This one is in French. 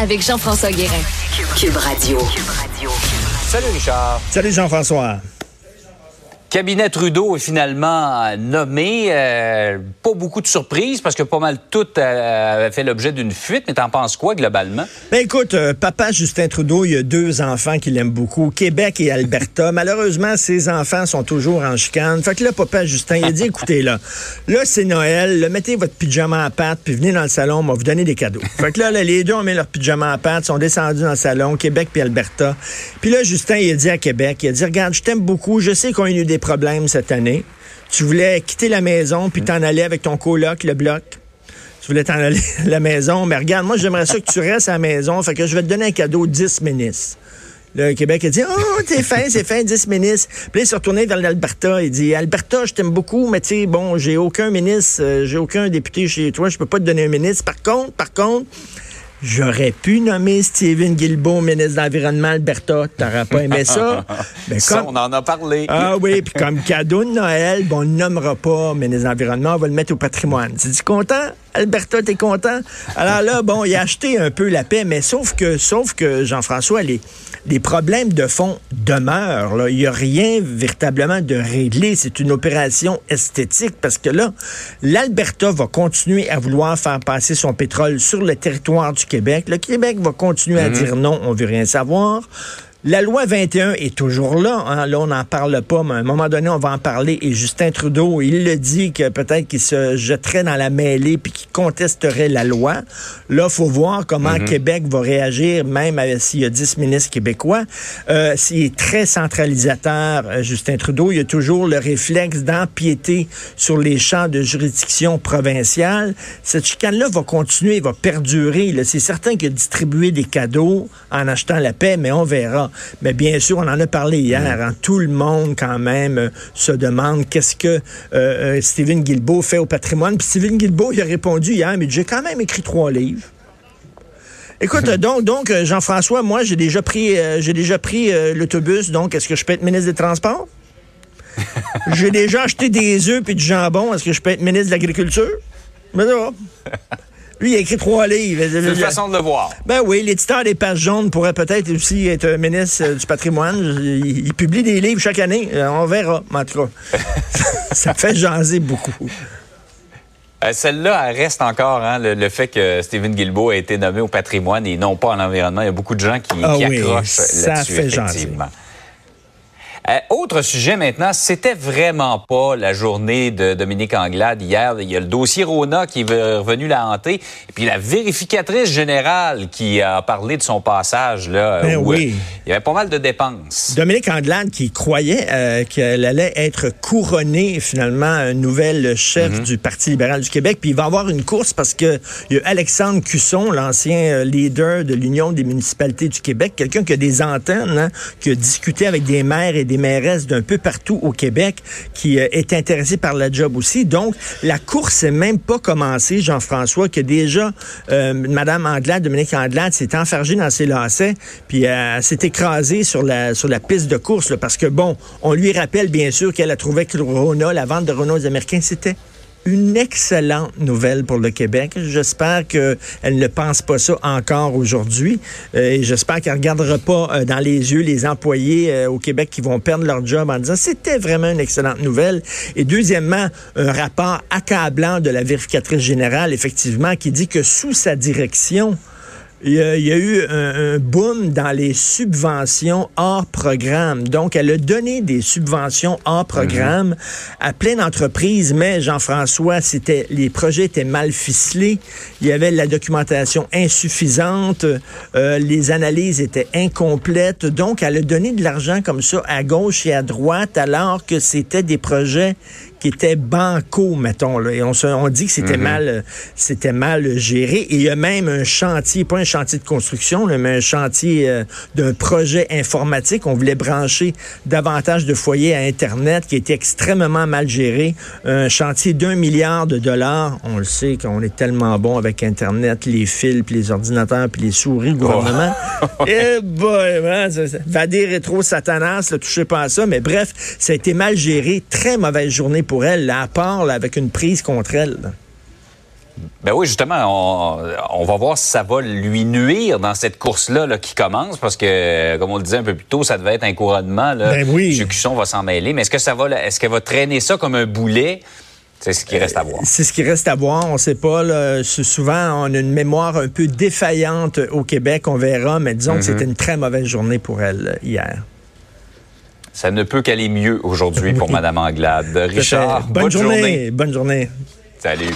avec Jean-François Guérin. Cube Radio. Salut Richard. Salut Jean-François. Cabinet Trudeau est finalement nommé. Euh, pas beaucoup de surprises parce que pas mal tout euh, avait fait l'objet d'une fuite. Mais t'en penses quoi globalement? Ben écoute, euh, papa Justin Trudeau, il y a deux enfants qu'il aime beaucoup, Québec et Alberta. Malheureusement, ses enfants sont toujours en chicane. Fait que là, papa Justin, il a dit, écoutez, là, là, c'est Noël, là, mettez votre pyjama à pattes, puis venez dans le salon, on va vous donner des cadeaux. Fait que là, les deux ont mis leur pyjama à pattes, sont descendus dans le salon, Québec puis Alberta. Puis là, Justin, il a dit à Québec, il a dit, regarde, je t'aime beaucoup, je sais qu'on a eu des problèmes cette année. Tu voulais quitter la maison puis t'en aller avec ton coloc, le bloc. Tu voulais t'en aller à la maison. Mais regarde, moi, j'aimerais ça que tu restes à la maison. Fait que je vais te donner un cadeau 10 ministres. Le Québec a dit Oh, t'es fin, c'est fin, 10 ministres. Puis là, il s'est retourné vers l'Alberta. Il dit Alberta, je t'aime beaucoup, mais tu sais, bon, j'ai aucun ministre, euh, j'ai aucun député chez toi, je peux pas te donner un ministre. Par contre, par contre, J'aurais pu nommer Stephen Guilbeault ministre de l'Environnement Alberta. T'aurais pas aimé ça? Ben, ça, on en a parlé. Ah oui, puis comme cadeau de Noël, bon, on ne nommera pas ministre de l'Environnement, on va le mettre au patrimoine. Tu content? Alberta, t'es content? Alors là, bon, il a acheté un peu la paix, mais sauf que, sauf que Jean-François, les, les problèmes de fond demeurent. Là. Il n'y a rien véritablement de réglé. C'est une opération esthétique parce que là, l'Alberta va continuer à vouloir faire passer son pétrole sur le territoire du Québec. Le Québec va continuer à mhm. dire non, on veut rien savoir. La loi 21 est toujours là. Hein. Là, on n'en parle pas, mais à un moment donné, on va en parler. Et Justin Trudeau, il le dit que peut-être qu'il se jetterait dans la mêlée puis qu'il contesterait la loi. Là, faut voir comment mm-hmm. Québec va réagir, même s'il y a 10 ministres québécois. Euh, s'il est très centralisateur, euh, Justin Trudeau, il y a toujours le réflexe d'empiéter sur les champs de juridiction provinciale. Cette chicane-là va continuer, va perdurer. C'est certain qu'il a distribué des cadeaux en achetant la paix, mais on verra. Mais bien sûr, on en a parlé hier. Hein. tout le monde, quand même, euh, se demande qu'est-ce que euh, euh, Stephen Guilbeault fait au patrimoine. Puis Stephen Guilbeault, il a répondu hier, mais j'ai quand même écrit trois livres. Écoute, donc, donc Jean-François, moi, j'ai déjà pris, j'ai déjà pris l'autobus. Donc, est-ce que je peux être ministre des Transports? j'ai déjà acheté des œufs et du jambon. Est-ce que je peux être ministre de l'Agriculture? Mais non. Lui, il a écrit trois livres. C'est une façon de le voir. Ben oui, l'éditeur des pages jaunes pourrait peut-être aussi être ministre euh, du patrimoine. Il, publie des livres chaque année. Euh, on verra, en tout cas. ça fait jaser beaucoup. Euh, celle-là, elle reste encore, hein, le, fait que Stephen Guilbeault a été nommé au patrimoine et non pas en environnement. Il y a beaucoup de gens qui, ah accrochent là-dessus, effectivement. Euh, autre sujet maintenant, c'était vraiment pas la journée de Dominique Anglade hier. Il y a le dossier Rona qui est revenu la hanter. Et puis la vérificatrice générale qui a parlé de son passage là. Ben où, oui. il y avait pas mal de dépenses. Dominique Anglade qui croyait euh, qu'elle allait être couronnée finalement nouvelle chef mhm. du Parti libéral du Québec. Puis il va avoir une course parce que il y a Alexandre Cusson, l'ancien euh, leader de l'Union des municipalités du Québec, quelqu'un qui a des antennes, hein, qui a discuté avec des maires et des d'un peu partout au Québec qui euh, est intéressée par la job aussi. Donc, la course n'est même pas commencée, Jean-François, que déjà euh, Mme Anglade, Dominique Anglade, s'est enfargée dans ses lacets, puis euh, s'est écrasée sur la, piste de course, parce que, bon, on lui rappelle bien sûr qu'elle a trouvé que Renault, la vente de Renault aux Américains, c'était une excellente nouvelle pour le Québec. J'espère qu'elle ne pense pas ça encore aujourd'hui. Euh, et j'espère qu'elle ne regardera pas euh, dans les yeux les employés euh, au Québec qui vont perdre leur job en disant c'était vraiment une excellente nouvelle. Et deuxièmement, un rapport accablant de la vérificatrice générale, effectivement, qui dit que sous sa direction, il y, a, eu un, boom dans les subventions hors programme. Donc, elle a donné des subventions hors programme à plein d'entreprises, mais Jean-François, c'était les projets étaient mal ficelés. Il y avait la documentation insuffisante, euh, les analyses étaient incomplètes. Donc, elle a donné de l'argent comme ça à gauche et à droite, alors que c'était des projets qui était banco, mettons. Là, et on, se, on dit que c'était mhm. mal, c'était mal géré. Et il y a même un chantier, pas un chantier de construction, mais un chantier euh, d'un projet informatique. On voulait brancher davantage de foyers à Internet qui était extrêmement mal géré. Un chantier d'un milliard de dollars. On le sait qu'on est tellement bon avec Internet, les fils, puis les ordinateurs, puis les souris, le gouvernement. Et boy, man, va dire rétro satanas, ne touchez pas à ça. Mais bref, ça a été mal géré. Très mauvaise journée pour elle, là, à part avec une prise contre elle. Ben oui, justement, on, va voir si ça va lui nuire dans cette course-là là, qui commence, parce que, comme on le disait un peu plus tôt, ça devait être un couronnement. Là. Ben oui. Cusson va s'en mêler. Mais est-ce que ça va, est-ce qu'elle va traîner ça comme un boulet? C'est ce qui reste à voir. c'est ce qui reste à voir. On ne sait pas. Là. Souvent, on a une mémoire un peu défaillante au Québec. On verra. Mais disons que c'était mhm. une très mauvaise journée pour elle hier. Ça ne peut qu'aller mieux aujourd'hui pour Mme Anglade. Richard, bonne, journée. Bonne journée. Salut.